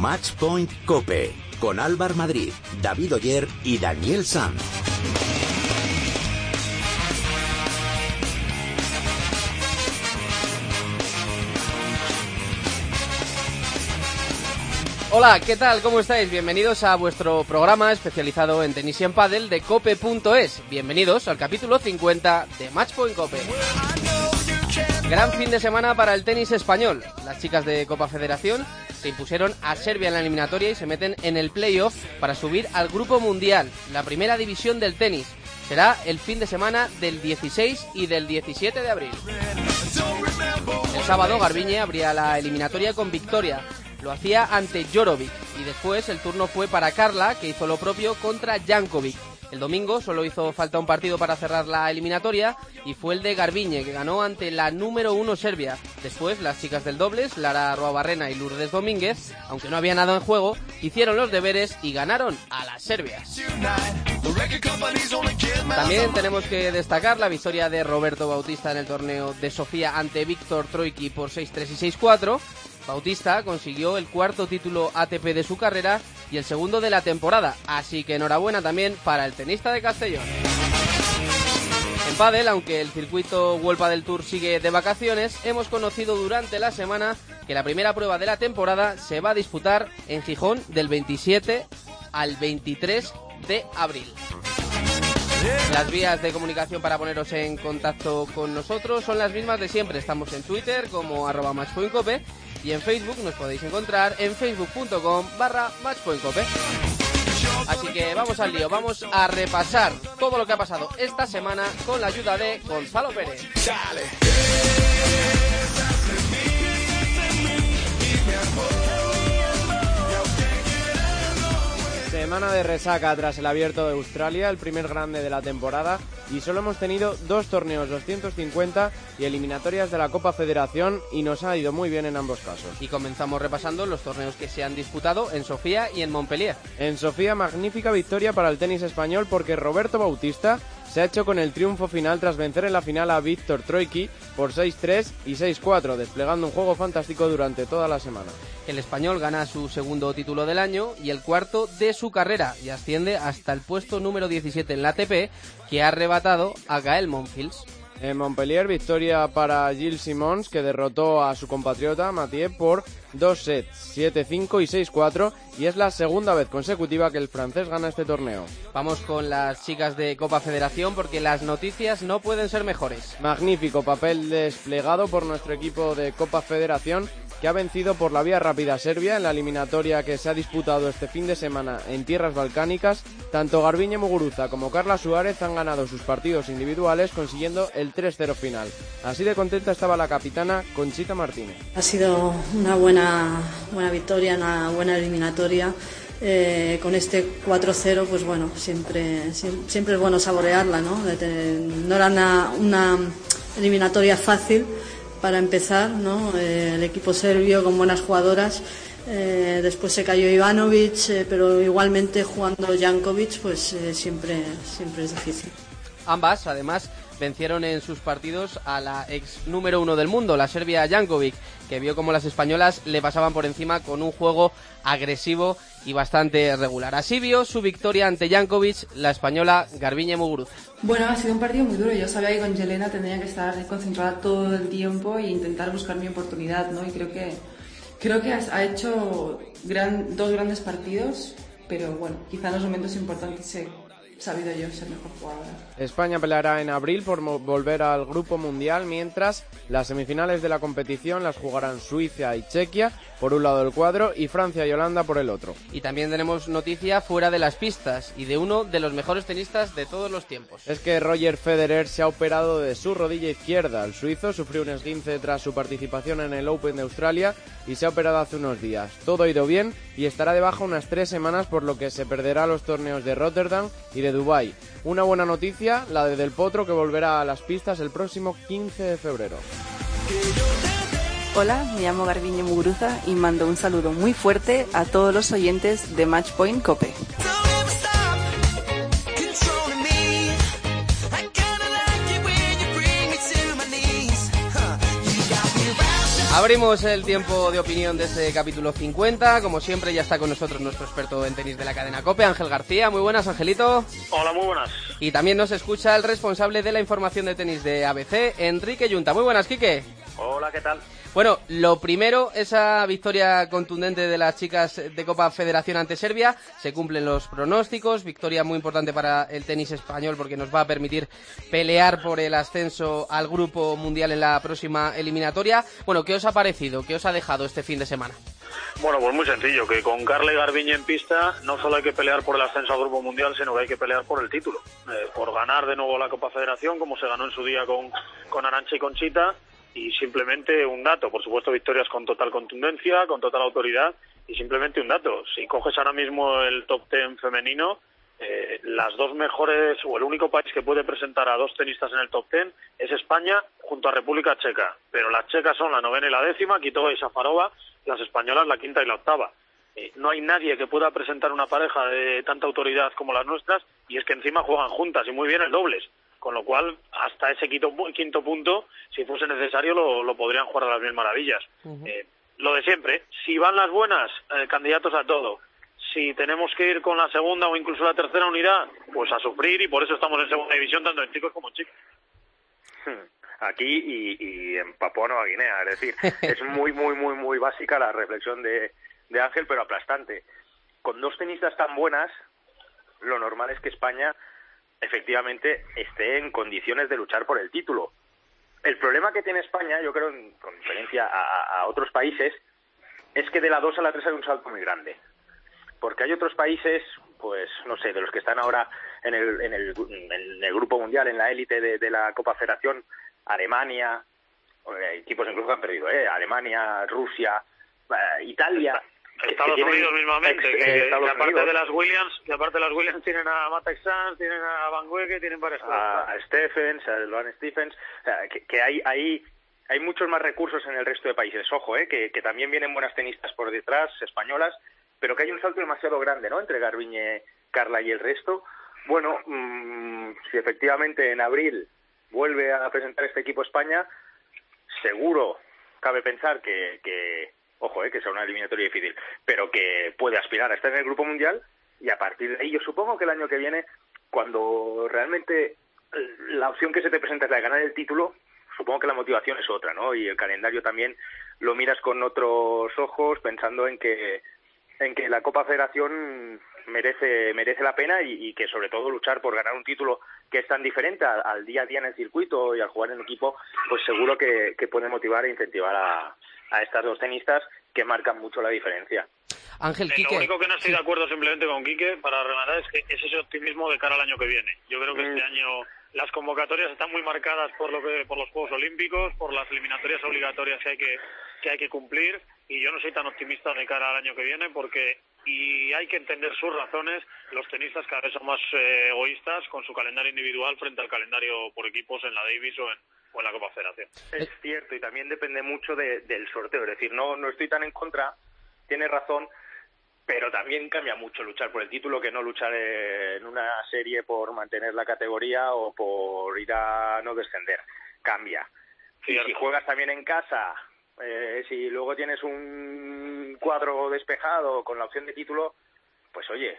Matchpoint Cope con Álvar Madrid, David Oyer y Daniel Sanz. Hola, ¿qué tal? ¿Cómo estáis? Bienvenidos a vuestro programa especializado en tenis y en pádel de cope.es. Bienvenidos al capítulo 50 de Matchpoint Cope. Gran fin de semana para el tenis español. Las chicas de Copa Federación se impusieron a Serbia en la eliminatoria y se meten en el playoff para subir al Grupo Mundial, la primera división del tenis. Será el fin de semana del 16 y del 17 de abril. El sábado Garbiñe abría la eliminatoria con victoria. Lo hacía ante Jorovic y después el turno fue para Carla, que hizo lo propio contra Jankovic. El domingo solo hizo falta un partido para cerrar la eliminatoria y fue el de Garbiñe, que ganó ante la número uno Serbia. Después, las chicas del dobles, Lara Roabarrena y Lourdes Domínguez, aunque no había nada en juego, hicieron los deberes y ganaron a las serbias. También tenemos que destacar la victoria de Roberto Bautista en el torneo de Sofía ante Víctor Troiki por 6-3 y 6-4. Bautista consiguió el cuarto título ATP de su carrera y el segundo de la temporada, así que enhorabuena también para el tenista de Castellón. En pádel, aunque el circuito World del Tour sigue de vacaciones, hemos conocido durante la semana que la primera prueba de la temporada se va a disputar en Gijón del 27 al 23 de abril. Las vías de comunicación para poneros en contacto con nosotros son las mismas de siempre. Estamos en Twitter como arroba y en Facebook nos podéis encontrar en facebook.com barra matchpointcope. Así que vamos al lío, vamos a repasar todo lo que ha pasado esta semana con la ayuda de Gonzalo Pérez. Semana de resaca tras el abierto de Australia, el primer grande de la temporada, y solo hemos tenido dos torneos 250 y eliminatorias de la Copa Federación y nos ha ido muy bien en ambos casos. Y comenzamos repasando los torneos que se han disputado en Sofía y en Montpellier. En Sofía, magnífica victoria para el tenis español porque Roberto Bautista se ha hecho con el triunfo final tras vencer en la final a Víctor Troiki por 6-3 y 6-4, desplegando un juego fantástico durante toda la semana. El español gana su segundo título del año y el cuarto de su carrera y asciende hasta el puesto número 17 en la ATP que ha arrebatado a Gael Monfils. En Montpellier, victoria para Gilles Simons, que derrotó a su compatriota Mathieu por dos sets, 7-5 y 6-4, y es la segunda vez consecutiva que el francés gana este torneo. Vamos con las chicas de Copa Federación porque las noticias no pueden ser mejores. Magnífico papel desplegado por nuestro equipo de Copa Federación que ha vencido por la vía rápida a Serbia en la eliminatoria que se ha disputado este fin de semana en tierras balcánicas. Tanto Garbiñe Muguruza como Carla Suárez han ganado sus partidos individuales consiguiendo el 3-0 final. Así de contenta estaba la capitana Conchita Martínez. Ha sido una buena, buena victoria, una buena eliminatoria. Eh, con este 4-0, pues bueno, siempre, siempre es bueno saborearla, ¿no? No era una, una eliminatoria fácil, para empezar. Eh, el equipo serbio con buenas jugadoras. Eh, después se cayó Ivanovic, eh, pero igualmente jugando Jankovic, pues siempre, siempre es difícil. Ambas, además, vencieron en sus partidos a la ex número uno del mundo, la Serbia Jankovic, que vio como las españolas le pasaban por encima con un juego agresivo y bastante regular. Así vio su victoria ante Jankovic, la española Garbiñe Muguruza. Bueno, ha sido un partido muy duro. Yo sabía que con Yelena tendría que estar concentrada todo el tiempo e intentar buscar mi oportunidad, ¿no? Y creo que creo que ha hecho gran, dos grandes partidos, pero bueno, quizá en los momentos importantes se sabido yo ser mejor jugadora. España peleará en abril por volver al Grupo Mundial, mientras las semifinales de la competición las jugarán Suiza y Chequia por un lado del cuadro y Francia y Holanda por el otro. Y también tenemos noticia fuera de las pistas y de uno de los mejores tenistas de todos los tiempos. Es que Roger Federer se ha operado de su rodilla izquierda. El suizo sufrió un esguince tras su participación en el Open de Australia y se ha operado hace unos días. Todo ha ido bien y estará de baja unas tres semanas por lo que se perderá los torneos de Rotterdam y de Dubái. Una buena noticia, la de Del Potro que volverá a las pistas el próximo 15 de febrero. Hola, me llamo Garbiñe Muguruza y mando un saludo muy fuerte a todos los oyentes de Matchpoint Cope. Abrimos el tiempo de opinión de este capítulo 50. Como siempre, ya está con nosotros nuestro experto en tenis de la cadena COPE, Ángel García. Muy buenas, Angelito. Hola, muy buenas. Y también nos escucha el responsable de la información de tenis de ABC, Enrique Yunta. Muy buenas, Quique. Hola, ¿qué tal? Bueno, lo primero, esa victoria contundente de las chicas de Copa Federación ante Serbia. Se cumplen los pronósticos. Victoria muy importante para el tenis español porque nos va a permitir pelear por el ascenso al Grupo Mundial en la próxima eliminatoria. Bueno, ¿qué os ha parecido? ¿Qué os ha dejado este fin de semana? Bueno, pues muy sencillo, que con Carla y en pista no solo hay que pelear por el ascenso al Grupo Mundial, sino que hay que pelear por el título. Eh, por ganar de nuevo la Copa Federación, como se ganó en su día con, con Arancha y Conchita y simplemente un dato, por supuesto victorias con total contundencia, con total autoridad y simplemente un dato, si coges ahora mismo el top ten femenino, eh, las dos mejores o el único país que puede presentar a dos tenistas en el top ten es España junto a República Checa, pero las checas son la novena y la décima, Kitova y Safarova, las españolas la quinta y la octava. Eh, no hay nadie que pueda presentar una pareja de tanta autoridad como las nuestras y es que encima juegan juntas y muy bien el dobles con lo cual hasta ese quinto, quinto punto, si fuese necesario, lo, podrían jugar a las mil maravillas. Eh, lo de siempre, si van las buenas, eh, candidatos a todo. Si tenemos que ir con la segunda o incluso la tercera unidad, pues a sufrir y por eso estamos en segunda división tanto en chicos como en chicas. Aquí y, en Papua Nueva Guinea, es decir, es muy, muy, muy, muy básica la reflexión de, de Ángel, pero aplastante. Con dos tenistas tan buenas, lo normal es que España efectivamente esté en condiciones de luchar por el título. El problema que tiene España, yo creo, con diferencia a, otros países, es que de la 2 a la 3 hay un salto muy grande. Porque hay otros países, pues, no sé, de los que están ahora en el, en el, en el grupo mundial, en la élite de, la Copa Federación, Alemania, hay equipos incluso que han perdido, ¿eh? Alemania, Rusia, eh, Italia, Estados Unidos mismamente, que, aparte de las Williams, que aparte de las Williams tienen a Matex Sanz, tienen a Van Wege, tienen varias a, a Stephens, a Luan Stephens, que, que, hay, hay, hay muchos más recursos en el resto de países. Ojo, eh, que, que también vienen buenas tenistas por detrás, españolas, pero que hay un salto demasiado grande, ¿no? Entre Garbiñe, Carla y el resto. Bueno, mmm, si efectivamente en abril vuelve a presentar este equipo España, seguro cabe pensar que, que ojo, eh, que sea una eliminatoria difícil, pero que puede aspirar a estar en el Grupo Mundial y a partir de ahí yo supongo que el año que viene, cuando realmente la opción que se te presenta es la de ganar el título, supongo que la motivación es otra, ¿no? Y el calendario también lo miras con otros ojos pensando en que en que la Copa Federación merece merece la pena y, que sobre todo luchar por ganar un título que es tan diferente al, día a día en el circuito y al jugar en equipo, pues seguro que, que puede motivar e incentivar a, a estas dos tenistas que marcan mucho la diferencia. Ángel, Lo único que no estoy de acuerdo simplemente con Quique, para rematar, es que es ese optimismo de cara al año que viene. Yo creo que este mm. año las convocatorias están muy marcadas por lo que por los Juegos Olímpicos, por las eliminatorias obligatorias que hay que, que hay que cumplir y yo no soy tan optimista de cara al año que viene porque y hay que entender sus razones. Los tenistas cada vez son más eh, egoístas con su calendario individual frente al calendario por equipos en la Davis o en, o en la Copa Federación. Es cierto, y también depende mucho del sorteo. Es decir, no, no estoy tan en contra, tiene razón, pero también cambia mucho luchar por el título que no luchar en una serie por mantener la categoría o por ir a no descender. Cambia. Y si juegas también en casa, eh, si luego tienes un cuadro despejado con la opción de título, pues oye,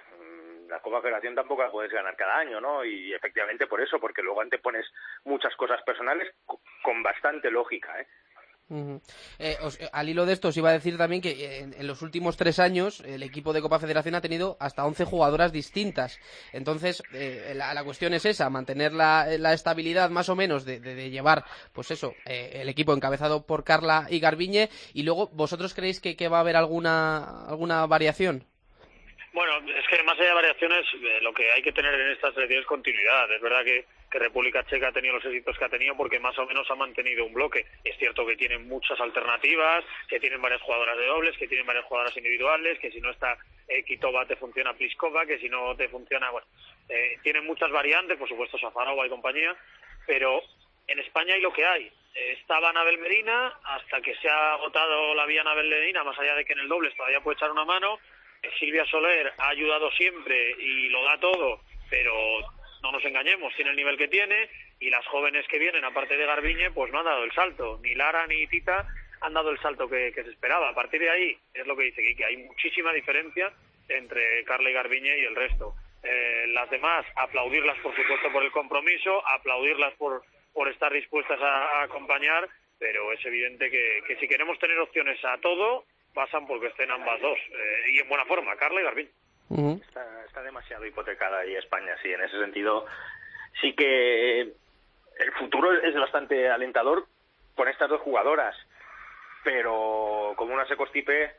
la Copa Federación tampoco la puedes ganar cada año, ¿no? Y efectivamente por eso, porque luego antepones muchas cosas personales con bastante lógica, ¿eh? Eh, eh, al hilo de esto os iba a decir también que en, los últimos tres años el equipo de Copa Federación ha tenido hasta 11 jugadoras distintas. Entonces, la, cuestión es esa, mantener la, estabilidad más o menos de, llevar, pues eso, el equipo encabezado por Carla y Garbiñe. Y luego, ¿vosotros creéis que, que va a haber alguna, alguna variación? Bueno, es que más allá de variaciones, eh, lo que hay que tener en esta selección es continuidad. Es verdad que, República Checa ha tenido los éxitos que ha tenido porque más o menos ha mantenido un bloque. Es cierto que tienen muchas alternativas, que tienen varias jugadoras de dobles, que tienen varias jugadoras individuales, que si no está eh, Kitova te funciona Pliskova, que si no te funciona, bueno, eh, tienen muchas variantes, por supuesto Safarova y compañía, pero en España hay lo que hay. estaba Nabel Medina, hasta que se ha agotado la vía Nabel Medina, más allá de que en el doble todavía puede echar una mano, Silvia Soler ha ayudado siempre y lo da todo, pero no nos engañemos, tiene el nivel que tiene y las jóvenes que vienen, aparte de Garbiñe, pues no han dado el salto. Ni Lara ni Tita han dado el salto que, se esperaba. A partir de ahí, es lo que dice que hay muchísima diferencia entre Carla y Garbiñe y el resto. Eh, las demás, aplaudirlas por supuesto por el compromiso, aplaudirlas por, por estar dispuestas a, acompañar, pero es evidente que, si queremos tener opciones a todo, pasan porque estén ambas dos, eh, y en buena forma, Carla y Garbiñe. está, está demasiado hipotecada ahí España, sí, en ese sentido sí que el futuro es bastante alentador con estas dos jugadoras, pero como una se constipe,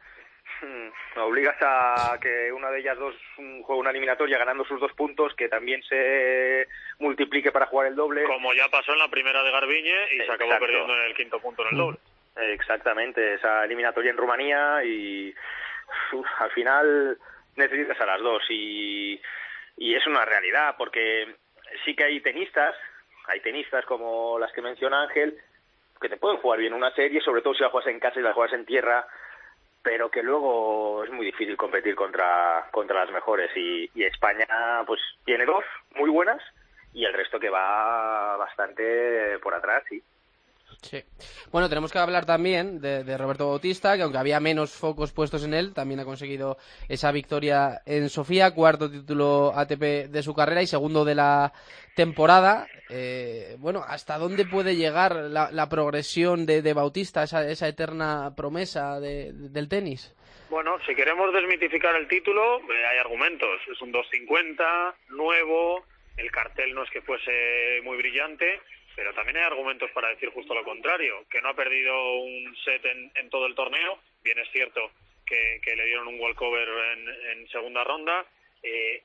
hmm, obligas a que una de ellas dos juegue una eliminatoria ganando sus dos puntos, que también se multiplique para jugar el doble. Como ya pasó en la primera de Garbiñe y se acabó perdiendo en el quinto punto en el doble. Exactamente, esa eliminatoria en Rumanía y al final necesitas a las dos y, y es una realidad porque sí que hay tenistas, hay tenistas como las que menciona Ángel, que te pueden jugar bien una serie, sobre todo si la juegas en casa y la juegas en tierra, pero que luego es muy difícil competir contra, contra las mejores. Y, y España pues tiene dos muy buenas y el resto que va bastante por atrás, sí. Sí. Bueno, tenemos que hablar también de, Roberto Bautista, que aunque había menos focos puestos en él, también ha conseguido esa victoria en Sofía, cuarto título ATP de su carrera y segundo de la temporada. Eh, bueno, ¿hasta dónde puede llegar la, progresión de, Bautista, esa, esa, eterna promesa del tenis? Bueno, si queremos desmitificar el título, eh, hay argumentos. Es un 250, nuevo, el cartel no es que fuese muy brillante pero también hay argumentos para decir justo lo contrario, que no ha perdido un set en, todo el torneo, bien es cierto que, le dieron un walkover en, en segunda ronda, eh,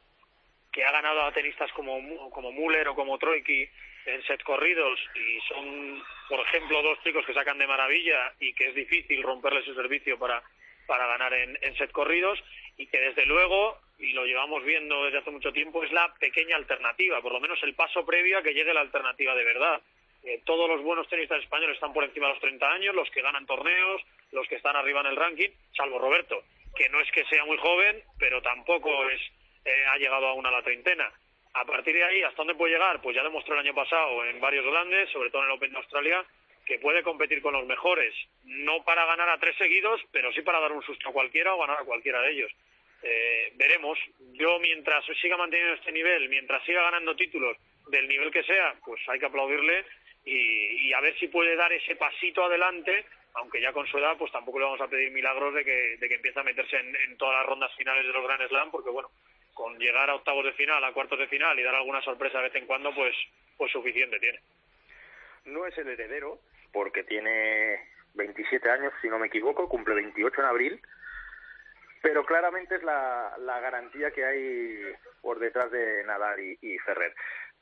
que ha ganado a tenistas como, como Müller o como Troiki en set corridos y son, por ejemplo, dos chicos que sacan de maravilla y que es difícil romperle su servicio para, para ganar en, en set corridos y que desde luego y lo llevamos viendo desde hace mucho tiempo, es la pequeña alternativa, por lo menos el paso previo a que llegue la alternativa de verdad. Eh, todos los buenos tenistas españoles están por encima de los 30 años, los que ganan torneos, los que están arriba en el ranking, salvo Roberto, que no es que sea muy joven, pero tampoco es eh, ha llegado aún a la treintena. A partir de ahí, ¿hasta dónde puede llegar? Pues ya demostró el año pasado en varios grandes, sobre todo en el Open de Australia, que puede competir con los mejores, no para ganar a tres seguidos, pero sí para dar un susto a cualquiera o ganar a cualquiera de ellos. Eh, veremos. Yo, mientras siga manteniendo este nivel, mientras siga ganando títulos del nivel que sea, pues hay que aplaudirle y, a ver si puede dar ese pasito adelante, aunque ya con su edad, pues tampoco le vamos a pedir milagros de que, de que empiece a meterse en, todas las rondas finales de los Grand Slam, porque bueno, con llegar a octavos de final, a cuartos de final y dar alguna sorpresa de vez en cuando, pues, pues suficiente tiene. No es el heredero, porque tiene 27 años, si no me equivoco, cumple 28 en abril, pero claramente es la, garantía que hay por detrás de Nadal y, Ferrer.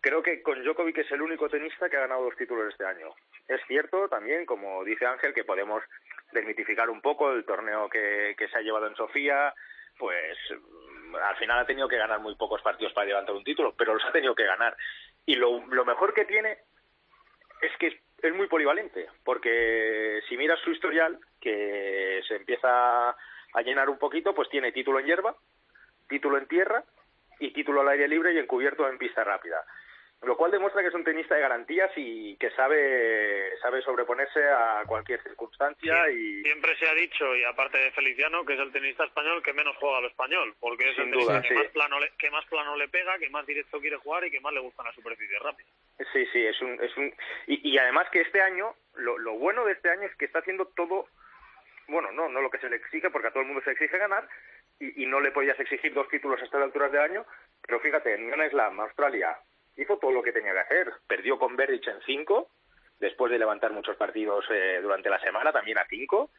Creo que con Djokovic es el único tenista que ha ganado dos títulos este año. Es cierto también, como dice Ángel, que podemos desmitificar un poco el torneo que, se ha llevado en Sofía, pues mm, al final ha tenido que ganar muy pocos partidos para levantar un título, pero los ha tenido que ganar. Y lo, mejor que tiene es que es muy polivalente, porque si miras su historial, que se empieza a llenar un poquito, pues tiene título en hierba, título en tierra y título al aire libre y encubierto en pista rápida. Lo cual demuestra que es un tenista de garantías y que sabe, sabe sobreponerse a cualquier circunstancia. y Siempre se ha dicho, y aparte de Feliciano, que es el tenista español que menos juega al español, porque es el tenista que, más plano le, que más plano le pega, que más directo quiere jugar y que más le gustan las superficies rápidas. Sí, sí, es un... Es un y, y además que este año, lo, lo bueno de este año es que está haciendo todo bueno, no, no lo que se le exige, porque a todo el mundo se exige ganar, y, no le podías exigir dos títulos a estas alturas de año, pero fíjate, en Grand Slam, Australia, hizo todo lo que tenía que hacer. Perdió con Berdych en cinco, después de levantar muchos partidos eh, durante la semana, también a cinco.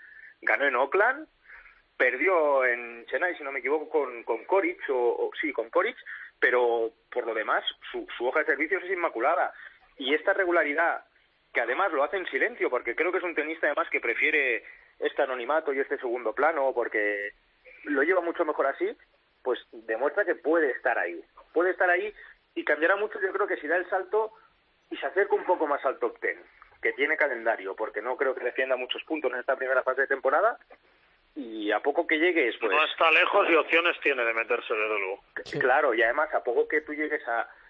Ganó en Auckland, perdió en Chennai, si no me equivoco, con, con Coric, o, sí, con Coric, pero por lo demás, su, su hoja de servicios es inmaculada. Y esta regularidad, que además lo hace en silencio, porque creo que es un tenista además que prefiere este anonimato y este segundo plano, porque lo lleva mucho mejor así, pues demuestra que puede estar ahí. Puede estar ahí y cambiará mucho, yo creo que si da el salto y se acerca un poco más al top ten, que tiene calendario, porque no creo que defienda muchos puntos en esta primera fase de temporada, y a poco que llegues, pues... No está lejos y opciones tiene de meterse, desde luego. Claro, y además a poco que tú llegues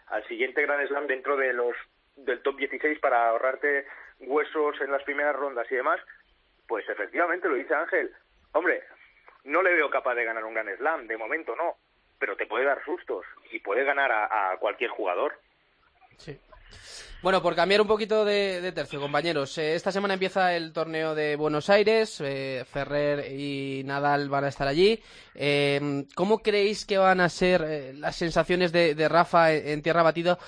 al siguiente Grand Slam dentro de los del top 16 para ahorrarte huesos en las primeras rondas y demás, pues efectivamente lo dice Ángel. Hombre, no le veo capaz de ganar un Gran Slam, de momento no, pero te puede dar sustos y puede ganar a, cualquier jugador. Sí. Bueno, por cambiar un poquito de, tercio, compañeros. Eh, esta semana empieza el torneo de Buenos Aires. Eh, Ferrer y Nadal van a estar allí. Eh, ¿Cómo creéis que van a ser las sensaciones de, Rafa en, tierra batida,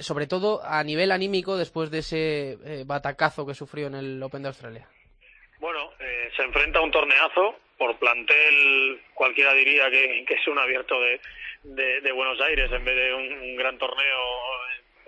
sobre todo a nivel anímico después de ese batacazo que sufrió en el Open de Australia? Bueno, se enfrenta a un torneazo. Por plantel, cualquiera diría que, es un abierto de, Buenos Aires en vez de un gran torneo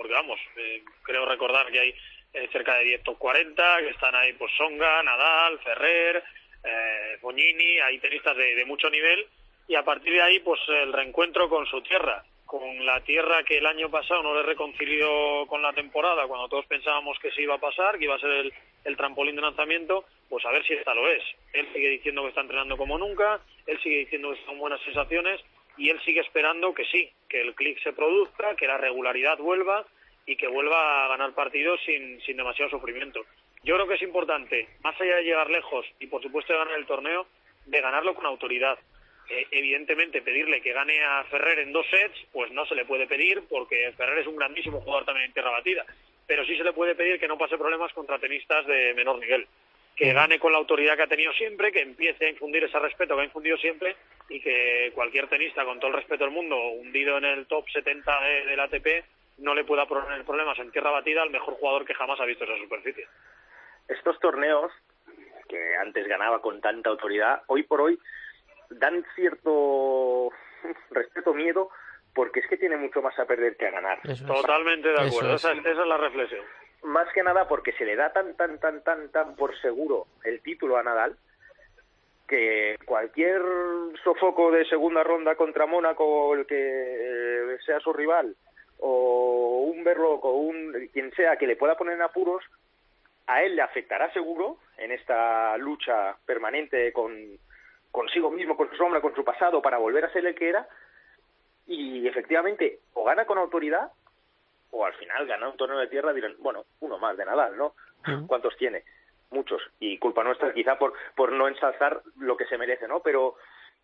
porque vamos, eh, creo recordar que hay eh, cerca de 10 top 40, que están ahí pues Songa, Nadal, Ferrer, eh, Bognini, hay tenistas de, mucho nivel, y a partir de ahí pues el reencuentro con su tierra, con la tierra que el año pasado no le reconcilió con la temporada, cuando todos pensábamos que se iba a pasar, que iba a ser el, trampolín de lanzamiento, pues a ver si esta lo es. Él sigue diciendo que está entrenando como nunca, él sigue diciendo que están buenas sensaciones, y él sigue esperando que sí, que el clic se produzca, que la regularidad vuelva y que vuelva a ganar partidos sin, sin demasiado sufrimiento. Yo creo que es importante, más allá de llegar lejos y por supuesto de ganar el torneo, de ganarlo con autoridad. Eh, evidentemente, pedirle que gane a Ferrer en dos sets, pues no se le puede pedir porque Ferrer es un grandísimo jugador también en tierra batida. Pero sí se le puede pedir que no pase problemas contra tenistas de menor nivel que gane con la autoridad que ha tenido siempre, que empiece a infundir ese respeto que ha infundido siempre y que cualquier tenista, con todo el respeto del mundo, hundido en el top 70 del ATP, no le pueda poner problemas en tierra batida al mejor jugador que jamás ha visto esa superficie. Estos torneos, que antes ganaba con tanta autoridad, hoy por hoy dan cierto respeto, miedo, porque es que tiene mucho más a perder que a ganar. Totalmente de acuerdo, esa es la reflexión. Más que nada porque se le da tan, tan, tan, tan, tan por seguro el título a Nadal que cualquier sofoco de segunda ronda contra Mónaco, el que eh, sea su rival, o un Berloc o un quien sea que le pueda poner en apuros, a él le afectará seguro en esta lucha permanente con consigo mismo, con su sombra, con su pasado, para volver a ser el que era, y efectivamente o gana con autoridad o al final ganar un torneo de tierra dirán, bueno, uno más de Nadal, ¿no? ¿Cuántos tiene? Muchos. Y culpa nuestra quizá por, por no ensalzar lo que se merece, ¿no? Pero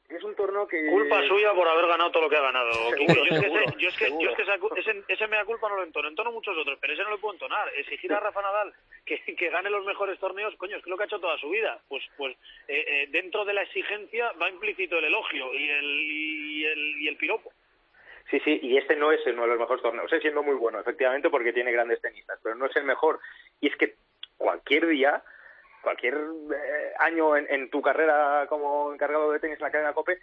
es un torneo que... Culpa suya por haber ganado todo lo que ha ganado. yo, es que, yo, es que, ese, ese, mea culpa no lo entono, entono muchos otros, pero ese no lo puedo entonar. Exigir a Rafa Nadal que, que gane los mejores torneos, coño, es que lo que ha hecho toda su vida. Pues pues eh, eh, dentro de la exigencia va implícito el elogio y el, y el, y el piropo. Sí, sí, y este no es uno de los mejores torneos, es siendo muy bueno, efectivamente, porque tiene grandes tenistas, pero no es el mejor. Y es que cualquier día, cualquier eh, año en, tu carrera como encargado de tenis en la cadena COPE,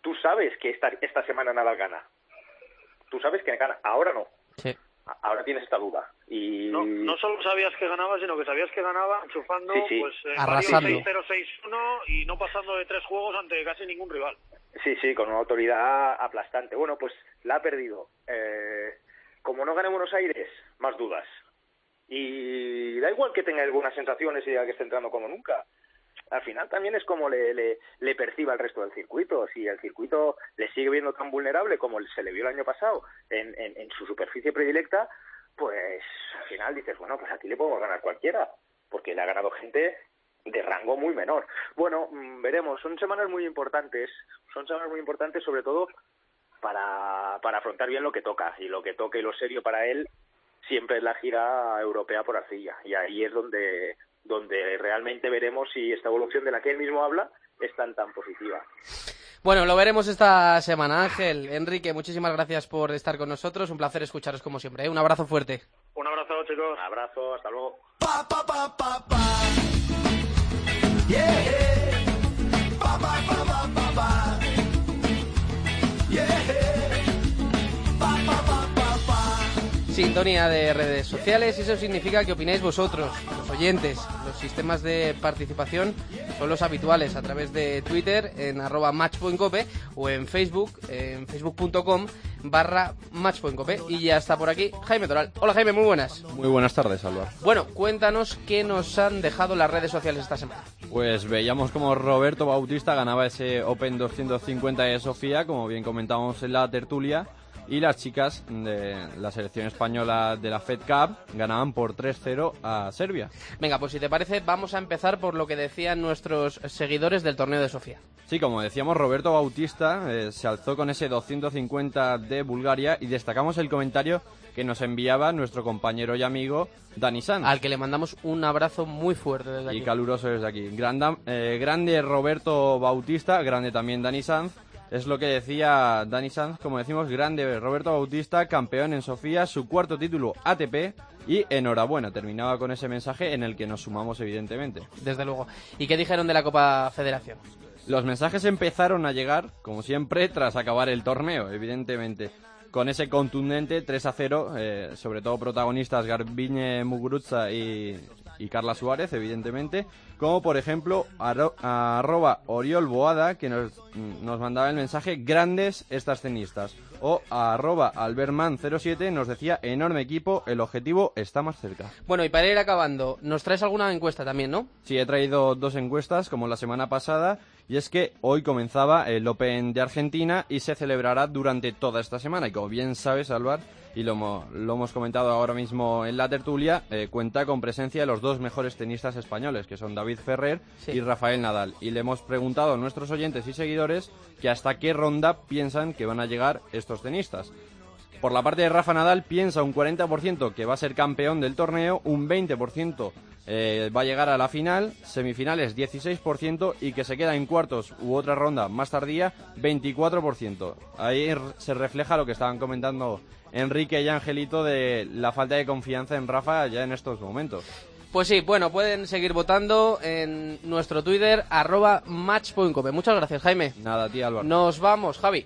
tú sabes que esta, esta semana nada gana. Tú sabes que gana, ahora no. Sí. Ahora tienes esta duda. Y... No, no solo sabías que ganaba, sino que sabías que ganaba enchufando pues eh, 6-0, 6-1 y no pasando de tres juegos ante casi ningún rival. Sí, sí, con una autoridad aplastante. Bueno, pues la ha perdido. Eh, como no gane Buenos Aires, más dudas. Y da igual que tenga algunas sensaciones y diga que esté entrando como nunca. Al final también es como le, le, perciba el resto del circuito. Si el circuito le sigue viendo tan vulnerable como se le vio el año pasado en, en, en su superficie predilecta, pues al final dices, bueno, pues aquí le podemos ganar cualquiera, porque le ha ganado gente de rango muy menor. Bueno, mm, veremos, son semanas muy importantes, son semanas muy importantes sobre todo para, para afrontar bien lo que toca, y lo que toca y lo serio para él siempre es la gira europea por arcilla, y ahí es donde, donde realmente veremos si esta evolución de la que él mismo habla es tan tan positiva. Bueno, lo veremos esta semana, Ángel. Enrique, muchísimas gracias por estar con nosotros. Un placer escucharos como siempre. ¿eh? Un abrazo fuerte. Un abrazo, chicos. Un abrazo, hasta luego. Sintonía de redes sociales y eso significa que opináis vosotros, los oyentes. Los sistemas de participación son los habituales a través de Twitter en arroba match.cope o en Facebook en facebook.com barra match.cope y ya está por aquí Jaime Toral. Hola Jaime, muy buenas. Muy buenas tardes, Álvaro. Bueno, cuéntanos qué nos han dejado las redes sociales esta semana. Pues veíamos como Roberto Bautista ganaba ese Open 250 de Sofía, como bien comentábamos en la tertulia y las chicas de la selección española de la Fed Cup ganaban por 3-0 a Serbia. Venga, pues si te parece, vamos a empezar por lo que decían nuestros seguidores del torneo de Sofía. Sí, como decíamos, Roberto Bautista eh, se alzó con ese 250 de Bulgaria y destacamos el comentario que nos enviaba nuestro compañero y amigo Dani Sanz. Al que le mandamos un abrazo muy fuerte desde aquí. Y caluroso desde aquí. Granda, eh, grande Roberto Bautista, grande también Dani Sanz. Es lo que decía Dani Sanz, como decimos, grande Roberto Bautista, campeón en Sofía, su cuarto título ATP y enhorabuena. Terminaba con ese mensaje en el que nos sumamos evidentemente. Desde luego. ¿Y qué dijeron de la Copa Federación? Los mensajes empezaron a llegar, como siempre, tras acabar el torneo, evidentemente. Con ese contundente 3 a 0, eh, sobre todo protagonistas Garbiñe Muguruza y, y Carla Suárez, evidentemente, como por ejemplo arro, arroba Oriol Boada, que nos, nos, mandaba el mensaje grandes estas tenistas, o arroba Alberman07 nos decía enorme equipo, el objetivo está más cerca. Bueno, y para ir acabando, ¿nos traes alguna encuesta también, no? Sí, he traído dos encuestas, como la semana pasada, y es que hoy comenzaba el Open de Argentina y se celebrará durante toda esta semana, y como bien sabes, Álvaro, y lo, lo, hemos comentado ahora mismo en la tertulia, eh, cuenta con presencia de los dos mejores tenistas españoles, que son David Ferrer sí. y Rafael Nadal. Y le hemos preguntado a nuestros oyentes y seguidores que hasta qué ronda piensan que van a llegar estos tenistas. Por la parte de Rafa Nadal piensa un 40% que va a ser campeón del torneo, un 20% eh, va a llegar a la final, semifinales 16% y que se queda en cuartos u otra ronda más tardía 24%. Ahí se refleja lo que estaban comentando Enrique y Angelito de la falta de confianza en Rafa ya en estos momentos. Pues sí, bueno, pueden seguir votando en nuestro Twitter, arroba. Muchas gracias, Jaime. Nada, tía Álvaro. Nos vamos, Javi.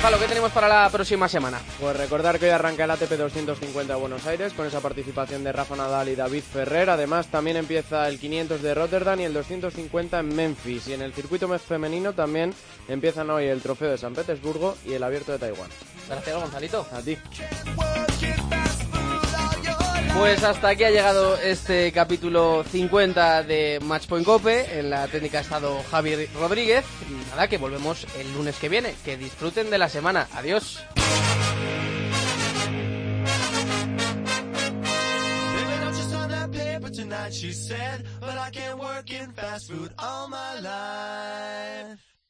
Gonzalo, ¿qué tenemos para la próxima semana? Pues recordar que hoy arranca el ATP 250 de Buenos Aires con esa participación de Rafa Nadal y David Ferrer. Además, también empieza el 500 de Rotterdam y el 250 en Memphis. Y en el circuito femenino también empiezan hoy el Trofeo de San Petersburgo y el Abierto de Taiwán. Gracias, Gonzalito. A ti. Pues hasta aquí ha llegado este capítulo 50 de Matchpoint Cope. En la técnica ha estado Javi Rodríguez. Y nada, que volvemos el lunes que viene. Que disfruten de la semana. Adiós.